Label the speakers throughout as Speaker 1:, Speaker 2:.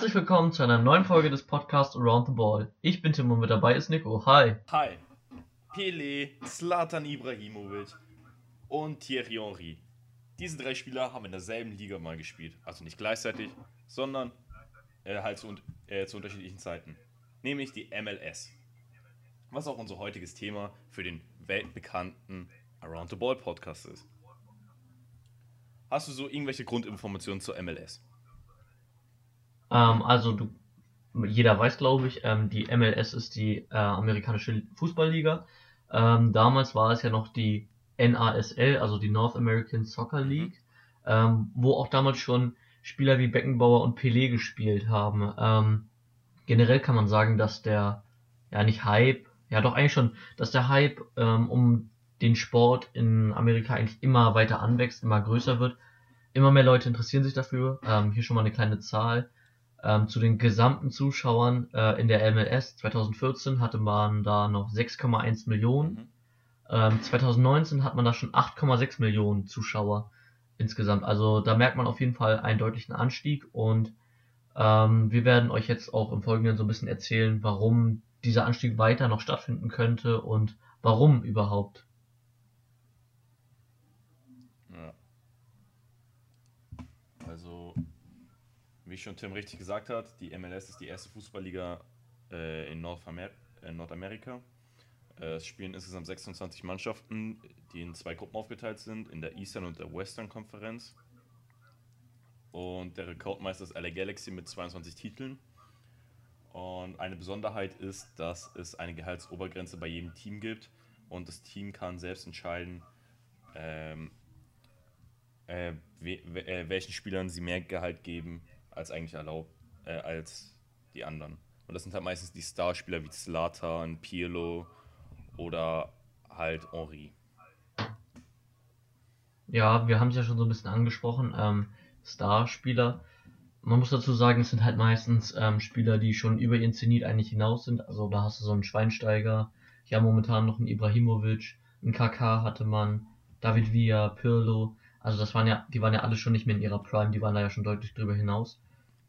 Speaker 1: Herzlich willkommen zu einer neuen Folge des Podcasts Around the Ball. Ich bin Tim und mit dabei ist Nico. Hi.
Speaker 2: Hi. Pele, Zlatan Ibrahimovic und Thierry Henry. Diese drei Spieler haben in derselben Liga mal gespielt. Also nicht gleichzeitig, sondern äh, halt zu, äh, zu unterschiedlichen Zeiten. Nämlich die MLS. Was auch unser heutiges Thema für den weltbekannten Around the Ball Podcast ist. Hast du so irgendwelche Grundinformationen zur MLS?
Speaker 1: Ähm, also du, jeder weiß, glaube ich, ähm, die MLS ist die äh, amerikanische Fußballliga. Ähm, damals war es ja noch die NASL, also die North American Soccer League, ähm, wo auch damals schon Spieler wie Beckenbauer und Pelé gespielt haben. Ähm, generell kann man sagen, dass der, ja nicht Hype, ja doch eigentlich schon, dass der Hype ähm, um den Sport in Amerika eigentlich immer weiter anwächst, immer größer wird. Immer mehr Leute interessieren sich dafür. Ähm, hier schon mal eine kleine Zahl. Ähm, zu den gesamten Zuschauern äh, in der MLS 2014 hatte man da noch 6,1 Millionen.
Speaker 2: Mhm.
Speaker 1: Ähm, 2019 hat man da schon 8,6 Millionen Zuschauer insgesamt. Also da merkt man auf jeden Fall einen deutlichen Anstieg und ähm, wir werden euch jetzt auch im Folgenden so ein bisschen erzählen, warum dieser Anstieg weiter noch stattfinden könnte und warum überhaupt.
Speaker 2: Ja. Also, wie schon Tim richtig gesagt hat, die MLS ist die erste Fußballliga äh, in Nordamer äh, Nordamerika. Äh, es spielen insgesamt 26 Mannschaften, die in zwei Gruppen aufgeteilt sind, in der Eastern und der Western Konferenz. Und der Rekordmeister ist LA Galaxy mit 22 Titeln. Und eine Besonderheit ist, dass es eine Gehaltsobergrenze bei jedem Team gibt und das Team kann selbst entscheiden, ähm, äh, we we äh, welchen Spielern sie mehr Gehalt geben als eigentlich erlaubt, äh, als die anderen. Und das sind halt meistens die Starspieler wie Zlatan, Pirlo oder halt Henri.
Speaker 1: Ja, wir haben es ja schon so ein bisschen angesprochen, ähm, Starspieler. Man muss dazu sagen, es sind halt meistens ähm, Spieler, die schon über ihren Zenit eigentlich hinaus sind. Also da hast du so einen Schweinsteiger, ja momentan noch einen Ibrahimovic, einen KK hatte man, David Villa, Pirlo. Also das waren ja, die waren ja alle schon nicht mehr in ihrer Prime, die waren da ja schon deutlich drüber hinaus.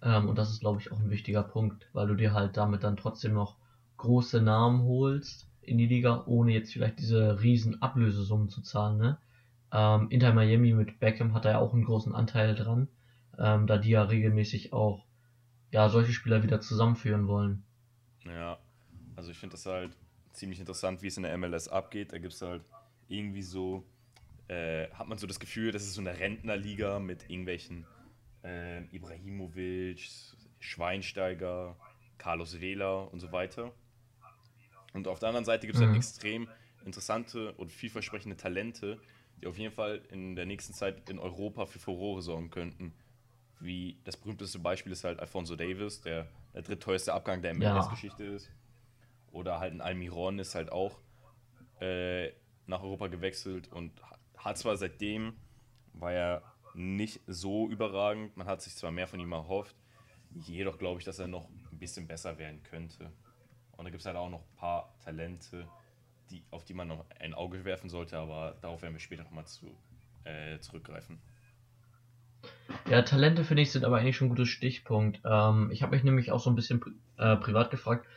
Speaker 1: Ähm, und das ist, glaube ich, auch ein wichtiger Punkt, weil du dir halt damit dann trotzdem noch große Namen holst in die Liga, ohne jetzt vielleicht diese riesen Ablösesummen zu zahlen. Ne? Ähm, Inter Miami mit Beckham hat da ja auch einen großen Anteil dran, ähm, da die ja regelmäßig auch ja solche Spieler wieder zusammenführen wollen.
Speaker 2: Ja, also ich finde das halt ziemlich interessant, wie es in der MLS abgeht. Da gibt es halt irgendwie so, äh, hat man so das Gefühl, das ist so eine Rentnerliga mit irgendwelchen äh, Ibrahimovic, Schweinsteiger, Carlos Vela und so weiter. Und auf der anderen Seite gibt es
Speaker 1: Mhm.
Speaker 2: halt extrem interessante und vielversprechende Talente, die auf jeden Fall in der nächsten Zeit in Europa für Furore sorgen könnten. Wie das berühmteste Beispiel ist halt Alfonso Davis, der der drittteuerste Abgang der
Speaker 1: Ja.
Speaker 2: MLS-Geschichte ist. Oder halt ein Almiron ist halt auch äh, nach Europa gewechselt und hat zwar seitdem, war er nicht so überragend, man hat sich zwar mehr von ihm erhofft, jedoch glaube ich, dass er noch ein bisschen besser werden könnte. Und da gibt es halt auch noch ein paar Talente, die, auf die man noch ein Auge werfen sollte, aber darauf werden wir später nochmal zu, äh, zurückgreifen.
Speaker 1: Ja, Talente finde ich sind aber eigentlich schon ein gutes Stichpunkt. Ähm, ich habe mich nämlich auch so ein bisschen äh, privat gefragt,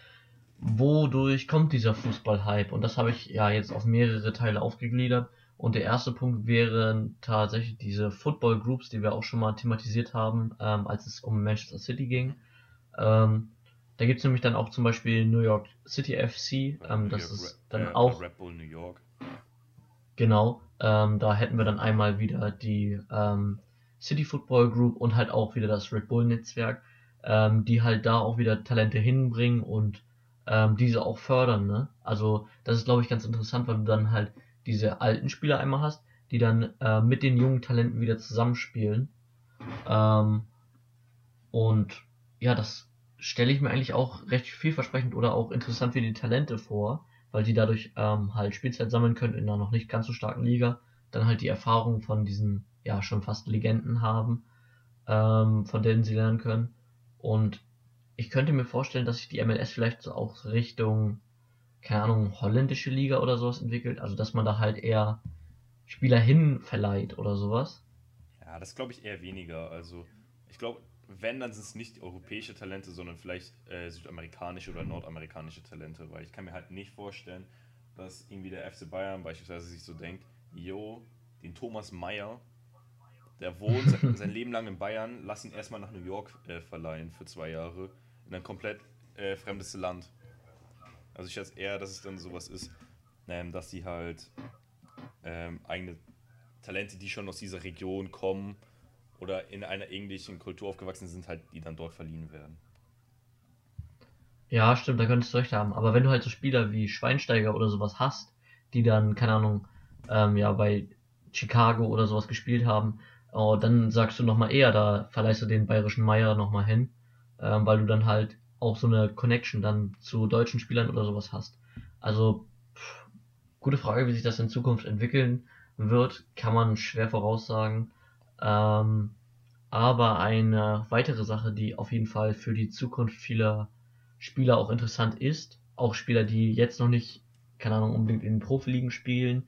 Speaker 1: wodurch kommt dieser Fußball-Hype? Und das habe ich ja jetzt auf mehrere Teile aufgegliedert. Und der erste Punkt wären tatsächlich diese Football Groups, die wir auch schon mal thematisiert haben, ähm, als es um Manchester City ging. Ähm, da gibt's nämlich dann auch zum Beispiel New York City FC. Ähm, das ist dann
Speaker 2: äh,
Speaker 1: auch
Speaker 2: Red Bull New York.
Speaker 1: Genau, ähm, da hätten wir dann einmal wieder die ähm, City Football Group und halt auch wieder das Red Bull Netzwerk, ähm, die halt da auch wieder Talente hinbringen und diese auch fördern, ne? Also das ist glaube ich ganz interessant, weil du dann halt diese alten Spieler einmal hast, die dann äh, mit den jungen Talenten wieder zusammenspielen. Ähm, und ja, das stelle ich mir eigentlich auch recht vielversprechend oder auch interessant für die Talente vor, weil die dadurch ähm, halt Spielzeit sammeln können in einer noch nicht ganz so starken Liga, dann halt die Erfahrung von diesen ja schon fast Legenden haben, ähm, von denen sie lernen können. Und ich könnte mir vorstellen, dass sich die MLS vielleicht so auch Richtung, keine Ahnung, holländische Liga oder sowas entwickelt, also dass man da halt eher Spieler hin verleiht oder sowas.
Speaker 2: Ja, das glaube ich eher weniger. Also, ich glaube, wenn, dann sind es nicht europäische Talente, sondern vielleicht äh, südamerikanische oder nordamerikanische Talente, weil ich kann mir halt nicht vorstellen, dass irgendwie der FC Bayern beispielsweise sich so denkt, jo, den Thomas Meyer, der wohnt sein, sein Leben lang in Bayern, lass ihn erstmal nach New York äh, verleihen für zwei Jahre in ein komplett äh, fremdes Land. Also ich schätze eher, dass es dann sowas ist, ähm, dass sie halt ähm, eigene Talente, die schon aus dieser Region kommen oder in einer ähnlichen Kultur aufgewachsen sind, halt, die dann dort verliehen werden.
Speaker 1: Ja, stimmt, da könntest du recht haben. Aber wenn du halt so Spieler wie Schweinsteiger oder sowas hast, die dann, keine Ahnung, ähm, ja, bei Chicago oder sowas gespielt haben, oh, dann sagst du nochmal eher, da verleihst du den bayerischen Meier nochmal hin, ähm, weil du dann halt auch so eine Connection dann zu deutschen Spielern oder sowas hast. Also, pff, gute Frage, wie sich das in Zukunft entwickeln wird, kann man schwer voraussagen. Ähm, aber eine weitere Sache, die auf jeden Fall für die Zukunft vieler Spieler auch interessant ist, auch Spieler, die jetzt noch nicht, keine Ahnung, unbedingt in den Profiligen spielen,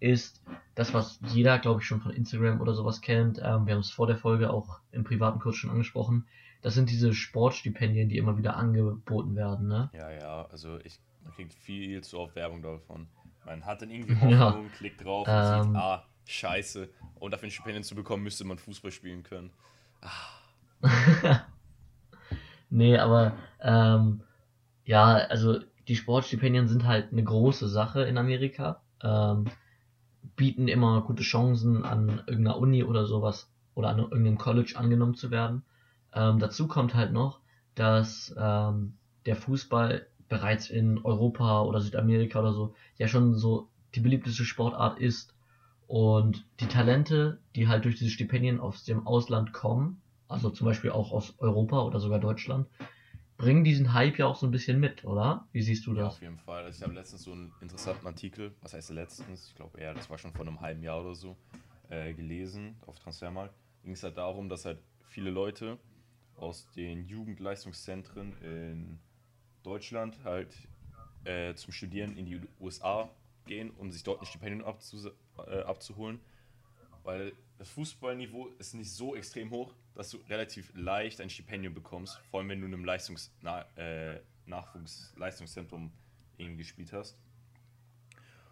Speaker 1: ist das, was jeder, glaube ich, schon von Instagram oder sowas kennt. Ähm, wir haben es vor der Folge auch im privaten Kurs schon angesprochen. Das sind diese Sportstipendien, die immer wieder angeboten werden, ne?
Speaker 2: Ja, ja, also ich, man kriegt viel zu oft Werbung davon. Man hat dann irgendwie Hoffnung, ja. klickt drauf und ähm, sieht, ah, scheiße. Und dafür ein Stipendium zu bekommen, müsste man Fußball spielen können.
Speaker 1: Ah. nee, aber ähm, ja, also die Sportstipendien sind halt eine große Sache in Amerika. Ähm, bieten immer gute Chancen an irgendeiner Uni oder sowas oder an irgendeinem College angenommen zu werden. Ähm, dazu kommt halt noch, dass ähm, der Fußball bereits in Europa oder Südamerika oder so ja schon so die beliebteste Sportart ist. Und die Talente, die halt durch diese Stipendien aus dem Ausland kommen, also zum Beispiel auch aus Europa oder sogar Deutschland, bringen diesen Hype ja auch so ein bisschen mit, oder? Wie siehst du das? Ja,
Speaker 2: auf jeden Fall. Also ich habe letztens so einen interessanten Artikel, was heißt letztens? Ich glaube eher, das war schon vor einem halben Jahr oder so, äh, gelesen auf Transfermarkt. Ging es halt darum, dass halt viele Leute aus den Jugendleistungszentren in Deutschland halt äh, zum Studieren in die USA gehen, um sich dort ein Stipendium abzu äh, abzuholen. Weil das Fußballniveau ist nicht so extrem hoch, dass du relativ leicht ein Stipendium bekommst, vor allem wenn du in einem Leistungs Na äh, Nachwuchsleistungszentrum irgendwie gespielt hast.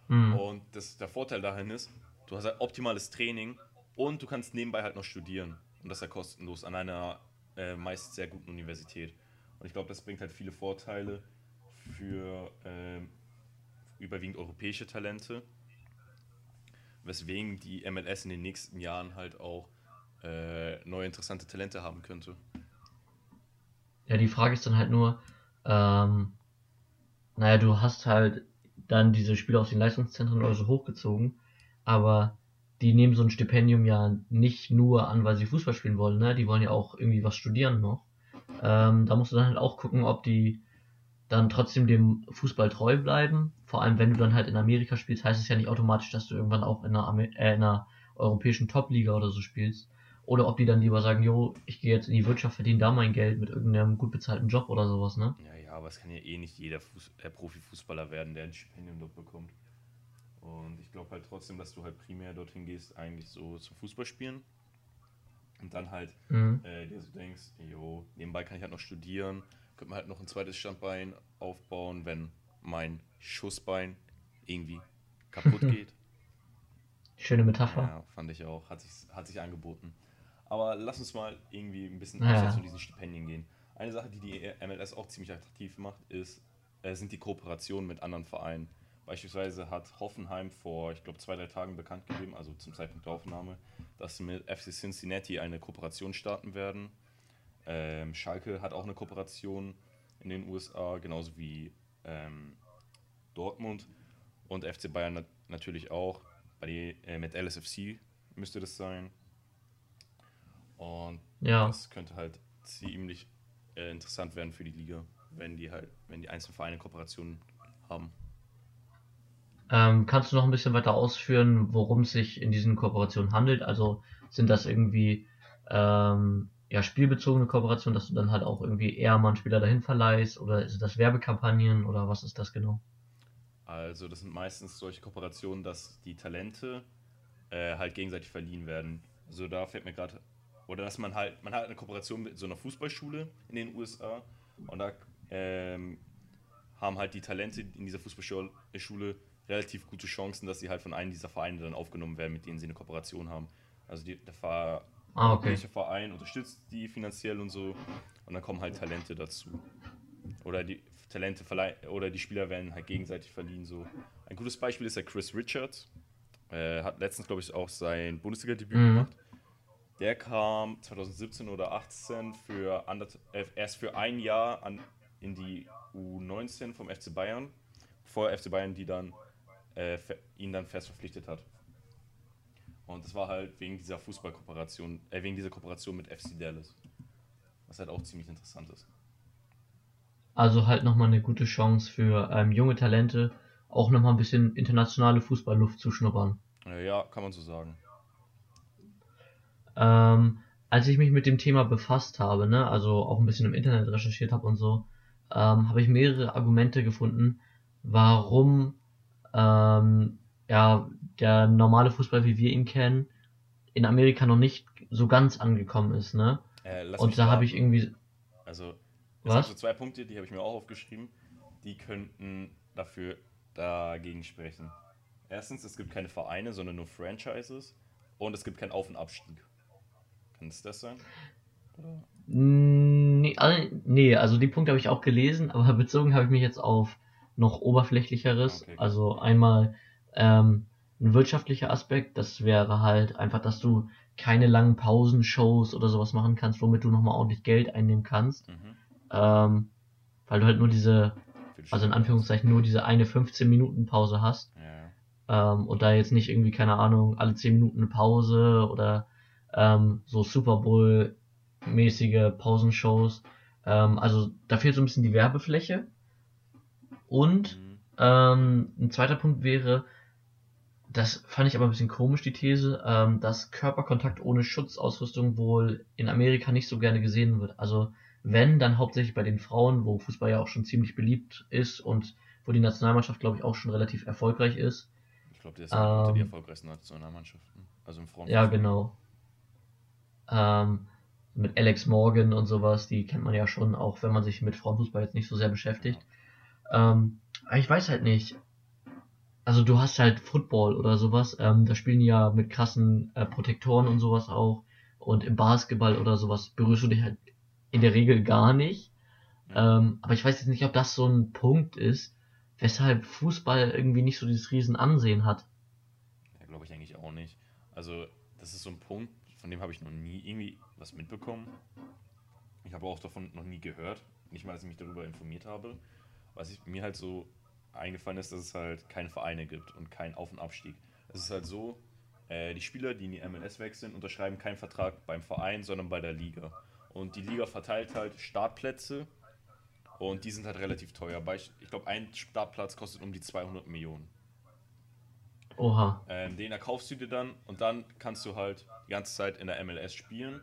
Speaker 2: Mhm. Und das, der Vorteil dahin ist, du hast halt optimales Training und du kannst nebenbei halt noch studieren. Und das ist ja kostenlos an einer äh, meist sehr guten Universität. Und ich glaube, das bringt halt viele Vorteile für äh, überwiegend europäische Talente, weswegen die MLS in den nächsten Jahren halt auch äh, neue interessante Talente haben könnte.
Speaker 1: Ja, die Frage ist dann halt nur, ähm, naja, du hast halt dann diese Spieler aus den Leistungszentren oder so hochgezogen, aber die nehmen so ein Stipendium ja nicht nur an, weil sie Fußball spielen wollen, ne? Die wollen ja auch irgendwie was studieren noch. Ähm, da musst du dann halt auch gucken, ob die dann trotzdem dem Fußball treu bleiben. Vor allem, wenn du dann halt in Amerika spielst, heißt es ja nicht automatisch, dass du irgendwann auch in einer, Amer äh, in einer europäischen Top-Liga oder so spielst. Oder ob die dann lieber sagen, jo, ich gehe jetzt in die Wirtschaft, verdiene da mein Geld mit irgendeinem gut bezahlten Job oder sowas, ne?
Speaker 2: Ja, ja, aber es kann ja eh nicht jeder Fuß äh, Profifußballer werden, der ein Stipendium dort bekommt. Und ich glaube halt trotzdem, dass du halt primär dorthin gehst, eigentlich so zum Fußball spielen. Und dann halt mhm. äh, dir so denkst, jo, nebenbei kann ich halt noch studieren, könnte man halt noch ein zweites Standbein aufbauen, wenn mein Schussbein irgendwie kaputt geht.
Speaker 1: Schöne Metapher.
Speaker 2: Ja, fand ich auch. Hat sich, hat sich angeboten. Aber lass uns mal irgendwie ein bisschen ja. von diesen Stipendien gehen. Eine Sache, die die MLS auch ziemlich attraktiv macht, ist, äh, sind die Kooperationen mit anderen Vereinen. Beispielsweise hat Hoffenheim vor, ich glaube, zwei, drei Tagen bekannt gegeben, also zum Zeitpunkt der Aufnahme, dass sie mit FC Cincinnati eine Kooperation starten werden. Ähm, Schalke hat auch eine Kooperation in den USA, genauso wie ähm, Dortmund und FC Bayern nat natürlich auch. Bei die, äh, mit LSFC müsste das sein. Und ja. das könnte halt ziemlich äh, interessant werden für die Liga, wenn die halt, wenn die einzelnen Vereine Kooperationen haben.
Speaker 1: Ähm, kannst du noch ein bisschen weiter ausführen, worum es sich in diesen Kooperationen handelt? Also sind das irgendwie ähm, ja, spielbezogene Kooperationen, dass du dann halt auch irgendwie eher mal einen Spieler dahin verleihst oder ist das Werbekampagnen oder was ist das genau?
Speaker 2: Also das sind meistens solche Kooperationen, dass die Talente äh, halt gegenseitig verliehen werden. Also da fällt mir gerade, oder dass man halt, man hat eine Kooperation mit so einer Fußballschule in den USA und da ähm, haben halt die Talente in dieser Fußballschule relativ gute Chancen, dass sie halt von einem dieser Vereine dann aufgenommen werden, mit denen sie eine Kooperation haben. Also die, der Verein,
Speaker 1: Ah, okay.
Speaker 2: Verein unterstützt die finanziell und so und dann kommen halt Talente dazu. Oder die Talente oder die Spieler werden halt gegenseitig verliehen. So. Ein gutes Beispiel ist der Chris Richards. Äh, hat letztens, glaube ich, auch sein Bundesliga-Debüt
Speaker 1: Mhm.
Speaker 2: gemacht. Der kam 2017 oder 18 für äh, erst für ein Jahr an, in die U19 vom FC Bayern, bevor FC Bayern die dann äh, ihn dann fest verpflichtet hat. Und das war halt wegen dieser Fußballkooperation, äh, wegen dieser Kooperation mit FC Dallas. Was halt auch ziemlich interessant ist.
Speaker 1: Also halt nochmal eine gute Chance für ähm, junge Talente, auch nochmal ein bisschen internationale Fußballluft zu schnuppern.
Speaker 2: Äh, ja, kann man so sagen.
Speaker 1: Ähm, als ich mich mit dem Thema befasst habe, ne, also auch ein bisschen im Internet recherchiert habe und so, ähm, habe ich mehrere Argumente gefunden, warum ähm, ja der normale Fußball, wie wir ihn kennen, in Amerika noch nicht so ganz angekommen ist, ne?
Speaker 2: Äh,
Speaker 1: Und da habe ich irgendwie,
Speaker 2: Also, es
Speaker 1: Was?
Speaker 2: so zwei Punkte, die habe ich mir auch aufgeschrieben. Die könnten dafür dagegen sprechen. Erstens, es gibt keine Vereine, sondern nur Franchises. Und es gibt keinen Auf- und Abstieg. Kann es das sein?
Speaker 1: All- nee, also die Punkte habe ich auch gelesen, aber bezogen habe ich mich jetzt auf noch oberflächlicheres.
Speaker 2: Okay.
Speaker 1: Also einmal ähm, ein wirtschaftlicher Aspekt, das wäre halt einfach, dass du keine langen Pausenshows oder sowas machen kannst, womit du nochmal ordentlich Geld einnehmen kannst.
Speaker 2: Mhm.
Speaker 1: Ähm, weil du halt nur diese, also in Anführungszeichen nur diese eine 15 Minuten Pause hast.
Speaker 2: Ja.
Speaker 1: Ähm, und da jetzt nicht irgendwie, keine Ahnung, alle 10 Minuten eine Pause oder ähm, so Super Bowl-mäßige Pausenshows. Ähm, also da fehlt so ein bisschen die Werbefläche. Und
Speaker 2: Mhm.
Speaker 1: ähm, ein zweiter Punkt wäre, das fand ich aber ein bisschen komisch, die These, ähm, dass Körperkontakt ohne Schutzausrüstung wohl in Amerika nicht so gerne gesehen wird. Also wenn, dann hauptsächlich bei den Frauen, wo Fußball ja auch schon ziemlich beliebt ist und wo die Nationalmannschaft, glaube ich, auch schon relativ erfolgreich ist.
Speaker 2: Ich glaube, der ist auch unter die
Speaker 1: Ähm,
Speaker 2: erfolgreichsten Nationalmannschaften. Also im Frauen.
Speaker 1: Ja, genau. Ähm, mit Alex Morgan und sowas, die kennt man ja schon, auch wenn man sich mit Frauenfußball jetzt nicht so sehr beschäftigt. Ähm, aber ich weiß halt nicht. Also du hast halt Football oder sowas, ähm, da spielen die ja mit krassen äh, Protektoren und sowas auch. Und im Basketball oder sowas berührst du dich halt in der Regel gar nicht. Ähm, aber ich weiß jetzt nicht, ob das so ein Punkt ist, weshalb Fußball irgendwie nicht so dieses Riesenansehen hat.
Speaker 2: Ja, glaube ich eigentlich auch nicht. Also, das ist so ein Punkt, von dem habe ich noch nie irgendwie was mitbekommen. Ich habe auch davon noch nie gehört. Nicht mal, dass ich mich darüber informiert habe. Was ich, mir halt so eingefallen ist, dass es halt keine Vereine gibt und keinen Auf- und Abstieg. Es ist halt so, äh, die Spieler, die in die MLS wechseln, unterschreiben keinen Vertrag beim Verein, sondern bei der Liga. Und die Liga verteilt halt Startplätze und die sind halt relativ teuer. Ich glaube, ein Startplatz kostet um die 200 Millionen.
Speaker 1: Oha.
Speaker 2: Ähm, den erkaufst du dir dann und dann kannst du halt die ganze Zeit in der MLS spielen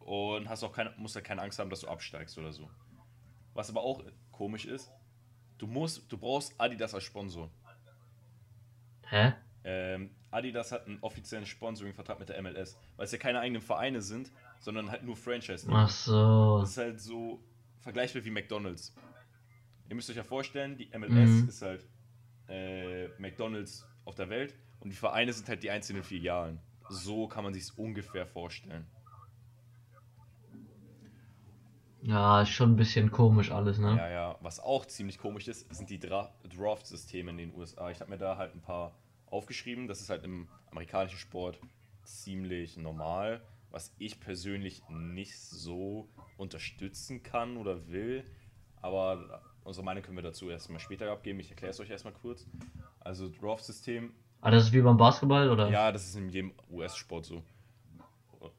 Speaker 2: und hast auch keine, musst ja keine Angst haben, dass du absteigst oder so. Was aber auch komisch ist, du musst, du brauchst Adidas als Sponsor.
Speaker 1: Hä?
Speaker 2: Ähm, Adidas hat einen offiziellen Sponsoring-Vertrag mit der MLS, weil es ja keine eigenen Vereine sind, sondern halt nur franchise
Speaker 1: Ach so.
Speaker 2: Das ist halt so vergleichbar wie McDonalds. Ihr müsst euch ja vorstellen, die MLS
Speaker 1: Mhm.
Speaker 2: ist halt äh, McDonalds auf der Welt und die Vereine sind halt die einzelnen Filialen. So kann man sich ungefähr vorstellen.
Speaker 1: Ja, ist schon ein bisschen komisch alles, ne?
Speaker 2: Ja, ja. Was auch ziemlich komisch ist, sind die Dra Draft-Systeme in den USA. Ich habe mir da halt ein paar aufgeschrieben. Das ist halt im amerikanischen Sport ziemlich normal, was ich persönlich nicht so unterstützen kann oder will. Aber unsere Meinung können wir dazu erstmal später abgeben. Ich erkläre es euch erstmal kurz. Also Draft-System
Speaker 1: Ah, das ist wie beim Basketball, oder?
Speaker 2: Ja, das ist in jedem US-Sport so.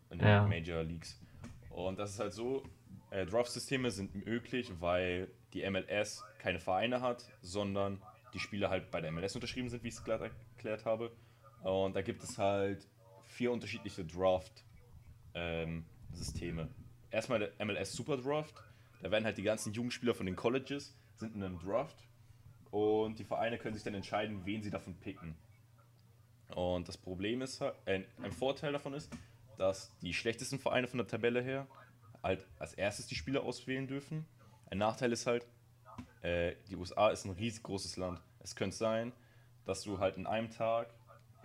Speaker 2: In den
Speaker 1: Ja.
Speaker 2: Major Leagues. Und das ist halt so, äh, Draft-Systeme sind möglich, weil die MLS keine Vereine hat, sondern die Spieler halt bei der MLS unterschrieben sind, wie ich es gerade erklärt habe. Und da gibt es halt vier unterschiedliche Draft-Systeme. Erstmal der MLS Super Draft. Da werden halt die ganzen Jugendspieler von den Colleges sind in einem Draft. Und die Vereine können sich dann entscheiden, wen sie davon picken. Und das Problem ist äh, ein Vorteil davon ist, dass die schlechtesten Vereine von der Tabelle her halt als erstes die Spieler auswählen dürfen. Ein Nachteil ist halt, äh, die USA ist ein riesig großes Land. Es könnte sein, dass du halt in einem Tag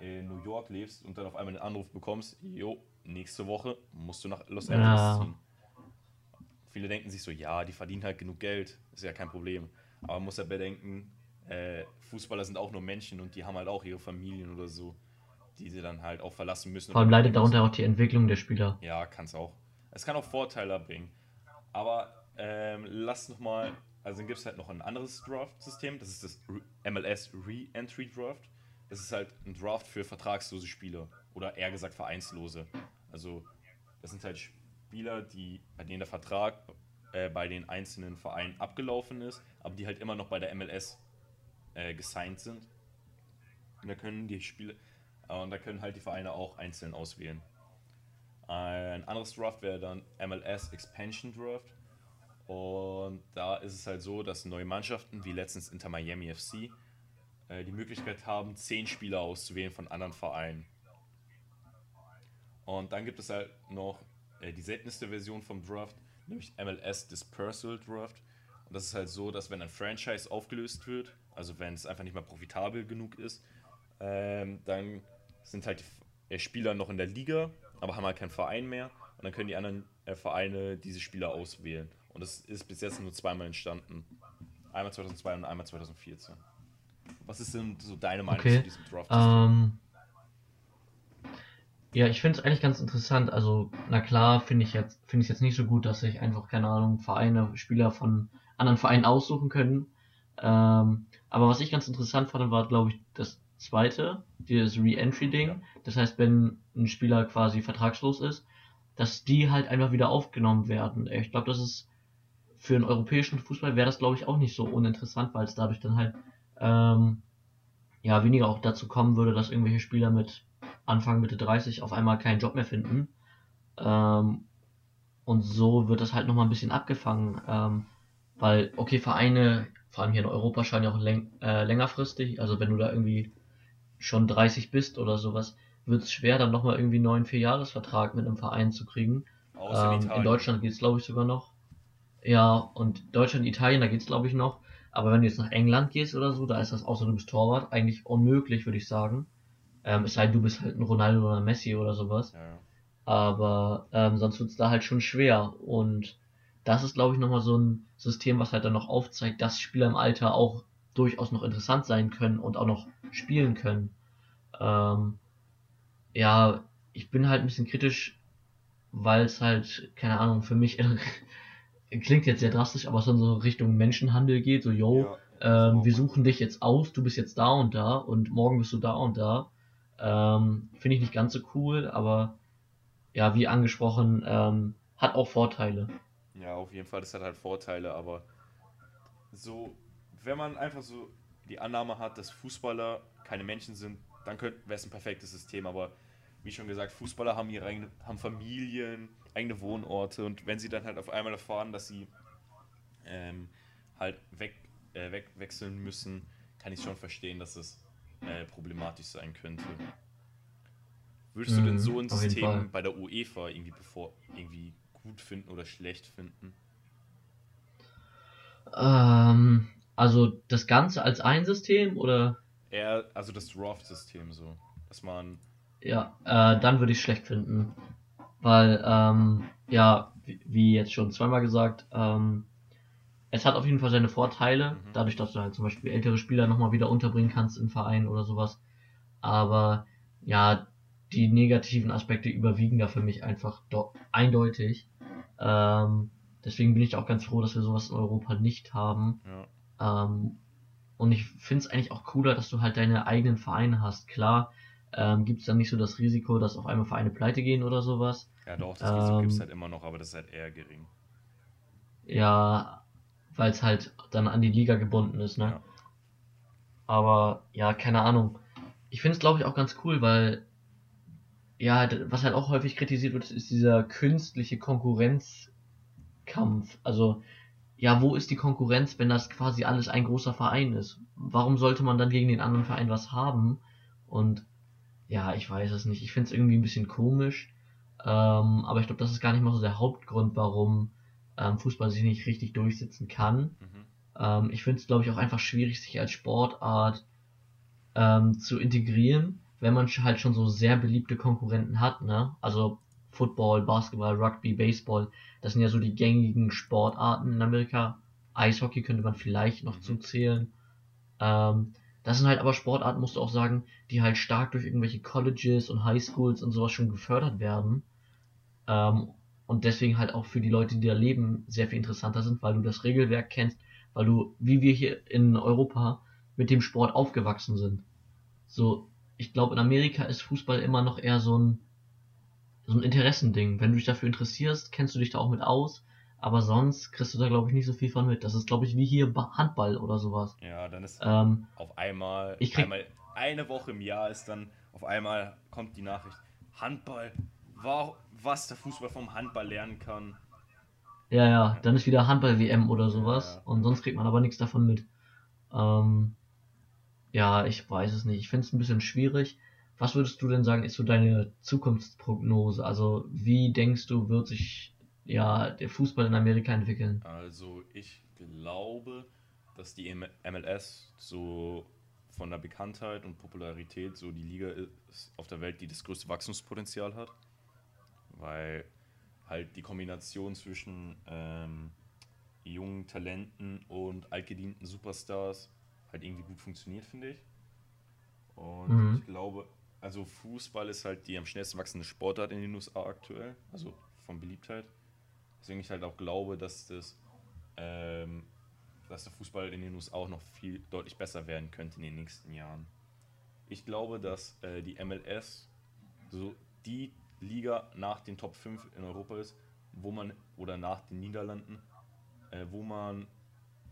Speaker 2: in New York lebst und dann auf einmal einen Anruf bekommst, jo, nächste Woche musst du nach Los Angeles
Speaker 1: Ja,
Speaker 2: ziehen. Viele denken sich so, ja, die verdienen halt genug Geld, ist ja kein Problem. Aber man muss ja bedenken, äh, Fußballer sind auch nur Menschen und die haben halt auch ihre Familien oder so, die sie dann halt auch verlassen müssen.
Speaker 1: vor allem leidet darunter auch die Entwicklung der Spieler.
Speaker 2: Ja, kann es auch. Es kann auch Vorteile bringen. Aber ähm, lass noch mal, also dann gibt es halt noch ein anderes Draft-System, das ist das MLS Re-Entry Draft. Das ist halt ein Draft für vertragslose Spieler oder eher gesagt vereinslose. Also das sind halt Spieler, die, bei denen der Vertrag äh, bei den einzelnen Vereinen abgelaufen ist, aber die halt immer noch bei der MLS äh, gesigned sind. Und da können die Spiele, äh, und da können halt die Vereine auch einzeln auswählen. Ein anderes Draft wäre dann MLS Expansion Draft. Und da ist es halt so, dass neue Mannschaften, wie letztens Inter Miami FC, äh, die Möglichkeit haben, zehn Spieler auszuwählen von anderen Vereinen. Und dann gibt es halt noch äh, die seltenste Version vom Draft, nämlich MLS Dispersal Draft. Und das ist halt so, dass wenn ein Franchise aufgelöst wird, also wenn es einfach nicht mehr profitabel genug ist, ähm, dann sind halt die äh, Spieler noch in der Liga, aber haben halt keinen Verein mehr. Und dann können die anderen äh, Vereine diese Spieler auswählen. Und das ist bis jetzt nur zweimal entstanden. Einmal 2002 und einmal 2014. Was ist denn so deine Meinung
Speaker 1: Okay.
Speaker 2: zu diesem Draft?
Speaker 1: Ähm, ja, ich finde es eigentlich ganz interessant. Also, na klar, finde ich jetzt, finde ich jetzt nicht so gut, dass sich einfach, keine Ahnung, Vereine, Spieler von anderen Vereinen aussuchen können. Ähm, aber was ich ganz interessant fand, war, glaube ich, das zweite, dieses Re-Entry-Ding. Das heißt, wenn ein Spieler quasi vertragslos ist, dass die halt einfach wieder aufgenommen werden. Ich glaube, das ist für den europäischen Fußball wäre das, glaube ich, auch nicht so uninteressant, weil es dadurch dann halt ähm, ja weniger auch dazu kommen würde, dass irgendwelche Spieler mit Anfang Mitte 30 auf einmal keinen Job mehr finden. Ähm, und so wird das halt nochmal ein bisschen abgefangen. Ähm, weil, okay, Vereine, vor allem hier in Europa, scheinen ja auch läng äh, längerfristig, also wenn du da irgendwie schon 30 bist oder sowas, wird es schwer, dann nochmal irgendwie einen neuen Vierjahresvertrag mit einem Verein zu kriegen. Ähm,
Speaker 2: in
Speaker 1: in. Deutschland geht's glaube ich, sogar noch. Ja, und Deutschland, Italien, da geht's glaube ich, noch. Aber wenn du jetzt nach England gehst oder so, da ist das, außer du bist Torwart, eigentlich unmöglich, würde ich sagen. Ähm, es sei denn, du bist halt ein Ronaldo oder ein Messi oder sowas.
Speaker 2: Ja.
Speaker 1: Aber ähm, sonst wird's da halt schon schwer. Und das ist, glaube ich, nochmal so ein System, was halt dann noch aufzeigt, dass Spieler im Alter auch durchaus noch interessant sein können und auch noch spielen können. Ähm, ja, ich bin halt ein bisschen kritisch, weil es halt, keine Ahnung, für mich klingt jetzt sehr drastisch, aber es dann so Richtung Menschenhandel geht, so, yo,
Speaker 2: Ja,
Speaker 1: ähm, wir suchen dich jetzt aus, du bist jetzt da und da und morgen bist du da und da. Ähm, Finde ich nicht ganz so cool, aber ja, wie angesprochen, ähm, hat auch Vorteile.
Speaker 2: Ja, auf jeden Fall, das hat halt Vorteile, aber so, wenn man einfach so die Annahme hat, dass Fußballer keine Menschen sind, dann wäre es ein perfektes System, aber wie schon gesagt, Fußballer haben ihre eigene, haben Familien, eigene Wohnorte und wenn sie dann halt auf einmal erfahren, dass sie ähm, halt weg, äh, weg, wechseln müssen, kann ich schon verstehen, dass es äh, problematisch sein könnte. Würdest du denn
Speaker 1: Mhm,
Speaker 2: so ein. System bei der UEFA irgendwie bevor irgendwie gut finden oder schlecht finden?
Speaker 1: Ähm, also das Ganze als ein System oder
Speaker 2: Eher, also das Draft-System so. Dass man,
Speaker 1: ja, äh, dann würde ich schlecht finden. Weil, ähm, ja, wie, wie jetzt schon zweimal gesagt, ähm, es hat auf jeden Fall seine Vorteile,
Speaker 2: Mhm.
Speaker 1: dadurch, dass du halt zum Beispiel ältere Spieler nochmal wieder unterbringen kannst im Verein oder sowas. Aber ja, die negativen Aspekte überwiegen da für mich einfach doch eindeutig. Ähm, deswegen bin ich auch ganz froh, dass wir sowas in Europa nicht haben.
Speaker 2: ja,
Speaker 1: Ähm, und ich finde es eigentlich auch cooler, dass du halt deine eigenen Vereine hast. Klar, ähm, gibt es dann nicht so das Risiko, dass auf einmal Vereine pleite gehen oder sowas.
Speaker 2: ja doch, das Risiko gibt es
Speaker 1: Ähm,
Speaker 2: halt immer noch, aber das ist halt eher gering.
Speaker 1: Ja, weil es halt dann an die Liga gebunden ist, ne?
Speaker 2: Ja.
Speaker 1: Aber ja, keine Ahnung. Ich finde es, glaube ich, auch ganz cool, weil ja, was halt auch häufig kritisiert wird, ist dieser künstliche Konkurrenzkampf. Also, ja, wo ist die Konkurrenz, wenn das quasi alles ein großer Verein ist? Warum sollte man dann gegen den anderen Verein was haben? Und ja, ich weiß es nicht. Ich finde es irgendwie ein bisschen komisch. Ähm, aber ich glaube, das ist gar nicht mal so der Hauptgrund, warum ähm, Fußball sich nicht richtig durchsetzen kann.
Speaker 2: Mhm.
Speaker 1: Ähm, ich finde es, glaube ich, auch einfach schwierig, sich als Sportart ähm, zu integrieren, wenn man halt schon so sehr beliebte Konkurrenten hat. Ne? Also Football, Basketball, Rugby, Baseball, das sind ja so die gängigen Sportarten in Amerika. Eishockey könnte man vielleicht noch
Speaker 2: Mhm.
Speaker 1: zuzählen. Ähm, das sind halt aber Sportarten, musst du auch sagen, die halt stark durch irgendwelche Colleges und Highschools und sowas schon gefördert werden. Ähm, und deswegen halt auch für die Leute, die da leben, sehr viel interessanter sind, weil du das Regelwerk kennst, weil du, wie wir hier in Europa, mit dem Sport aufgewachsen sind. So, ich glaube, in Amerika ist Fußball immer noch eher so ein, so ein Interessending. Wenn du dich dafür interessierst, kennst du dich da auch mit aus, aber sonst kriegst du da, glaube ich, nicht so viel von mit. Das ist, glaube ich, wie hier Ba- Handball oder sowas.
Speaker 2: Ja, dann ist
Speaker 1: Ähm,
Speaker 2: auf einmal,
Speaker 1: ich krieg-
Speaker 2: einmal, eine Woche im Jahr ist dann, auf einmal kommt die Nachricht, Handball, wa- was der Fußball vom Handball lernen kann.
Speaker 1: Ja, ja, dann ist wieder Handball-WM oder sowas
Speaker 2: Ja.
Speaker 1: und sonst kriegt man aber nichts davon mit. Ähm, ja, ich weiß es nicht. Ich finde es ein bisschen schwierig. Was würdest du denn sagen, ist so deine Zukunftsprognose? Also, wie denkst du, wird sich ja der Fußball in Amerika entwickeln?
Speaker 2: Also ich glaube, dass die MLS so von der Bekanntheit und Popularität so die Liga ist auf der Welt, die das größte Wachstumspotenzial hat. Weil halt die Kombination zwischen ähm, jungen Talenten und altgedienten Superstars halt irgendwie gut funktioniert, finde ich. Und
Speaker 1: Mhm.
Speaker 2: ich glaube, also Fußball ist halt die am schnellsten wachsende Sportart in den USA aktuell, also von Beliebtheit. Deswegen ich halt auch glaube, dass das ähm, dass der Fußball in den USA auch noch viel deutlich besser werden könnte in den nächsten Jahren. Ich glaube, dass äh, die MLS so die Liga nach den Top 5 in Europa ist, wo man, oder nach den Niederlanden, äh, wo man,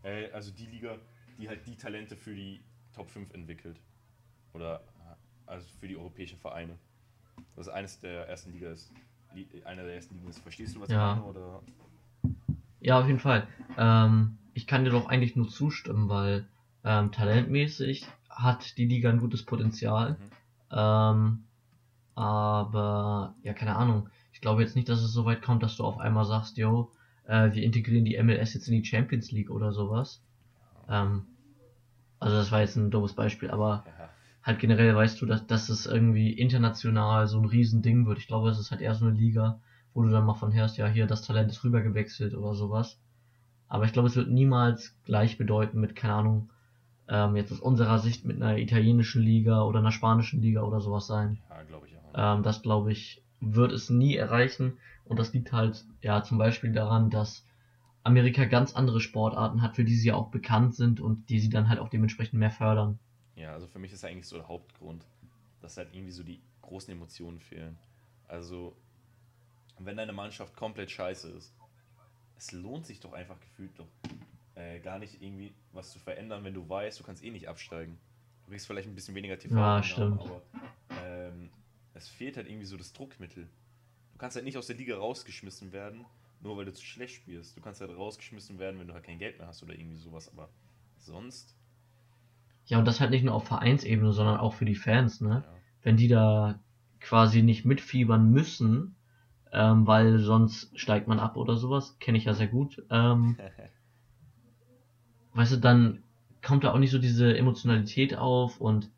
Speaker 2: äh, also die Liga, die halt die Talente für die Top 5 entwickelt. Oder also für die europäischen Vereine. Das ist eines der ersten Liga ist. Einer der ersten Ligen ist. Verstehst du, was
Speaker 1: Ja.
Speaker 2: ich meine? Oder?
Speaker 1: Ja, auf jeden Fall. Ähm, ich kann dir doch eigentlich nur zustimmen, weil ähm, talentmäßig hat die Liga ein gutes Potenzial.
Speaker 2: Mhm.
Speaker 1: Ähm, aber, ja, keine Ahnung. Ich glaube jetzt nicht, dass es so weit kommt, dass du auf einmal sagst, yo, äh, wir integrieren die MLS jetzt in die Champions League oder sowas. Ähm, also das war jetzt ein dummes Beispiel, aber
Speaker 2: Ja.
Speaker 1: Halt generell weißt du, dass, dass es irgendwie international so ein Riesending wird. Ich glaube, es ist halt eher so eine Liga, wo du dann mal von hörst, ja, hier, das Talent ist rübergewechselt oder sowas. Aber ich glaube, es wird niemals gleich bedeuten mit, keine Ahnung, ähm, jetzt aus unserer Sicht mit einer italienischen Liga oder einer spanischen Liga oder sowas sein.
Speaker 2: Ja, glaube ich auch.
Speaker 1: Ähm, das glaube ich, wird es nie erreichen. Und das liegt halt, ja, zum Beispiel daran, dass Amerika ganz andere Sportarten hat, für die sie ja auch bekannt sind und die sie dann halt auch dementsprechend mehr fördern.
Speaker 2: Ja, also für mich ist eigentlich so der Hauptgrund, dass halt irgendwie so die großen Emotionen fehlen. Also, wenn deine Mannschaft komplett scheiße ist, es lohnt sich doch einfach gefühlt doch äh, gar nicht irgendwie was zu verändern, wenn du weißt, du kannst eh nicht absteigen. Du kriegst vielleicht ein bisschen weniger TV,
Speaker 1: Ja, stimmt.
Speaker 2: aber ähm, es fehlt halt irgendwie so das Druckmittel. Du kannst halt nicht aus der Liga rausgeschmissen werden, nur weil du zu schlecht spielst. Du kannst halt rausgeschmissen werden, wenn du halt kein Geld mehr hast oder irgendwie sowas, aber sonst,
Speaker 1: Ja, und das halt nicht nur auf Vereinsebene, sondern auch für die Fans, ne?
Speaker 2: ja.
Speaker 1: Wenn die da quasi nicht mitfiebern müssen, ähm, weil sonst steigt man ab oder sowas, kenne ich ja sehr gut. Ähm, weißt du, dann kommt da auch nicht so diese Emotionalität auf und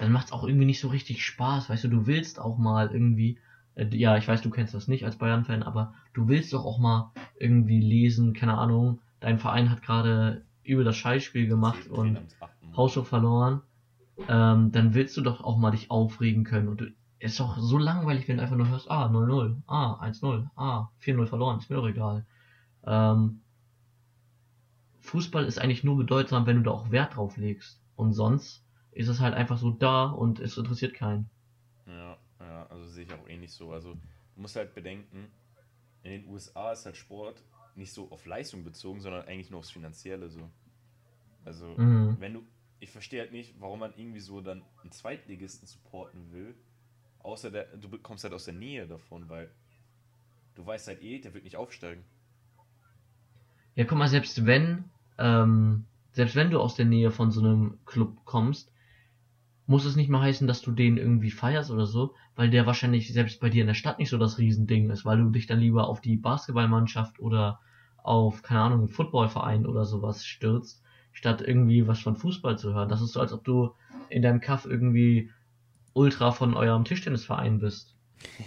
Speaker 1: dann macht's auch irgendwie nicht so richtig Spaß, weißt du, du willst auch mal irgendwie, äh, ja, ich weiß, du kennst das nicht als Bayern-Fan, aber du willst doch auch mal irgendwie lesen, keine Ahnung, dein Verein hat gerade übel das Scheißspiel gemacht und Haushoch verloren, ähm, dann willst du doch auch mal dich aufregen können und du, ist doch so langweilig, wenn du einfach nur hörst, ah, 0-0, ah, 1-0, ah, 4-0 verloren, ist mir doch egal. Ähm, Fußball ist eigentlich nur bedeutsam, wenn du da auch Wert drauf legst. Und sonst ist es halt einfach so da und es interessiert keinen.
Speaker 2: Ja, ja, also sehe ich auch ähnlich so. Also, du musst halt bedenken, in den USA ist halt Sport nicht so auf Leistung bezogen, sondern eigentlich nur aufs Finanzielle so. Also,
Speaker 1: Mhm.
Speaker 2: wenn du, ich verstehe halt nicht, warum man irgendwie so dann einen Zweitligisten supporten will, außer der, du bekommst halt aus der Nähe davon, weil du weißt halt eh, der wird nicht aufsteigen.
Speaker 1: Ja, guck mal, selbst wenn, ähm, selbst wenn du aus der Nähe von so einem Club kommst, muss es nicht mal heißen, dass du den irgendwie feierst oder so, weil der wahrscheinlich selbst bei dir in der Stadt nicht so das Riesending ist, weil du dich dann lieber auf die Basketballmannschaft oder auf, keine Ahnung, einen Footballverein oder sowas stürzt, statt irgendwie was von Fußball zu hören. Das ist so, als ob du in deinem Kaff irgendwie Ultra von eurem Tischtennisverein bist.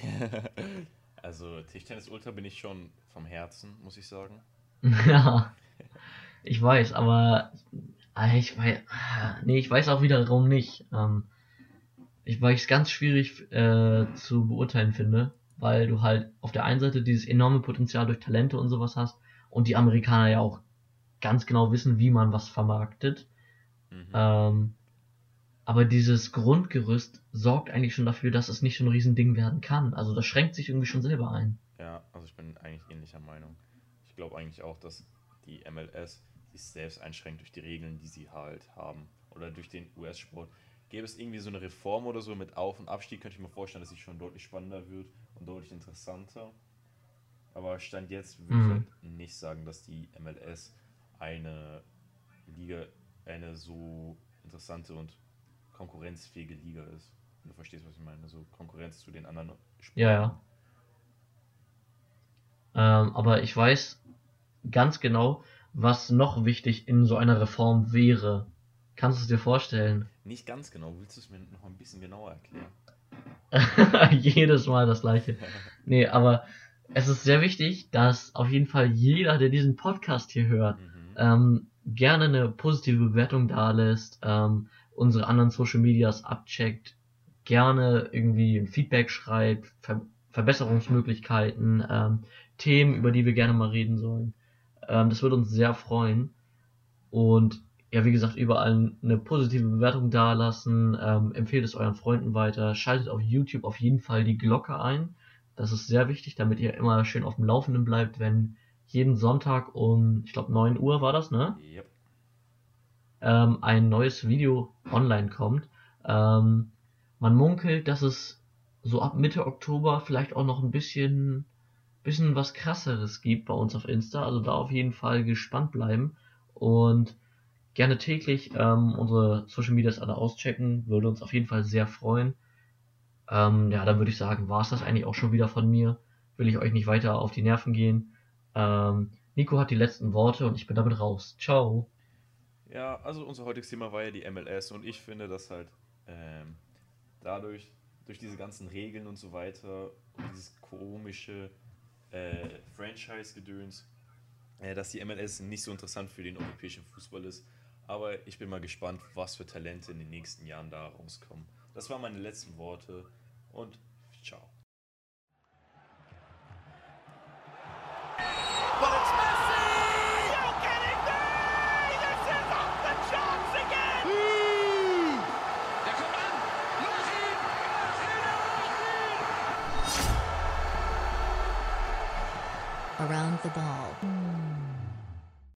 Speaker 2: also Tischtennis-Ultra bin ich schon vom Herzen, muss ich sagen.
Speaker 1: ja, ich weiß, aber äh, ich weiß, nee, ich weiß auch wiederum nicht. Ähm, ich, weil ich es ganz schwierig äh, zu beurteilen finde, weil du halt auf der einen Seite dieses enorme Potenzial durch Talente und sowas hast und die Amerikaner ja auch ganz genau wissen, wie man was vermarktet. Mhm. Ähm, aber dieses Grundgerüst sorgt eigentlich schon dafür, dass es nicht so ein Riesending werden kann. Also das schränkt sich irgendwie schon selber ein.
Speaker 2: Ja, also ich bin eigentlich ähnlicher Meinung. Ich glaube eigentlich auch, dass die MLS sich selbst einschränkt durch die Regeln, die sie halt haben. Oder durch den US-Sport. Gäbe es irgendwie so eine Reform oder so mit Auf- und Abstieg, könnte ich mir vorstellen, dass es schon deutlich spannender wird und deutlich interessanter. Aber Stand jetzt würde mhm. ich halt nicht sagen, dass die MLS eine Liga, eine so interessante und konkurrenzfähige Liga ist. Du verstehst, was ich meine. So Konkurrenz zu den anderen
Speaker 1: Spielen. Ja, ja. Ähm, aber ich weiß ganz genau, was noch wichtig in so einer Reform wäre. Kannst du es dir vorstellen?
Speaker 2: Nicht ganz genau. Willst du es mir noch ein bisschen genauer erklären?
Speaker 1: Jedes Mal das gleiche. Nee, aber es ist sehr wichtig, dass auf jeden Fall jeder, der diesen Podcast hier hört, mhm. Ähm, gerne eine positive Bewertung da lässt, ähm, unsere anderen Social Medias abcheckt, gerne irgendwie ein Feedback schreibt, Ver Verbesserungsmöglichkeiten, ähm, Themen, über die wir gerne mal reden sollen. Ähm, das würde uns sehr freuen. Und ja, wie gesagt, überall eine positive Bewertung dalassen, ähm, empfehlt es euren Freunden weiter, schaltet auf YouTube auf jeden Fall die Glocke ein das ist sehr wichtig, damit ihr immer schön auf dem Laufenden bleibt, wenn jeden Sonntag um, ich glaube 9 Uhr war das, ne? Yep. Ähm, ein neues Video online kommt. Ähm, man munkelt, dass es so ab Mitte Oktober vielleicht auch noch ein bisschen, bisschen was krasseres gibt bei uns auf Insta. Also da auf jeden Fall gespannt bleiben und gerne täglich ähm, unsere Social Medias alle auschecken. Würde uns auf jeden Fall sehr freuen. Ähm, ja, dann würde ich sagen, war es das eigentlich auch schon wieder von mir. Will ich euch nicht weiter auf die Nerven gehen. Ähm, Nico hat die letzten Worte und ich bin damit raus. Ciao.
Speaker 2: Ja, also unser heutiges Thema war ja die MLS und ich finde, dass halt ähm, dadurch, durch diese ganzen Regeln und so weiter und dieses komische äh, Franchise-Gedöns, äh, dass die MLS nicht so interessant für den europäischen Fußball ist. Aber ich bin mal gespannt, was für Talente in den nächsten Jahren da rauskommen. Das waren meine letzten Worte und ciao.
Speaker 3: The ball.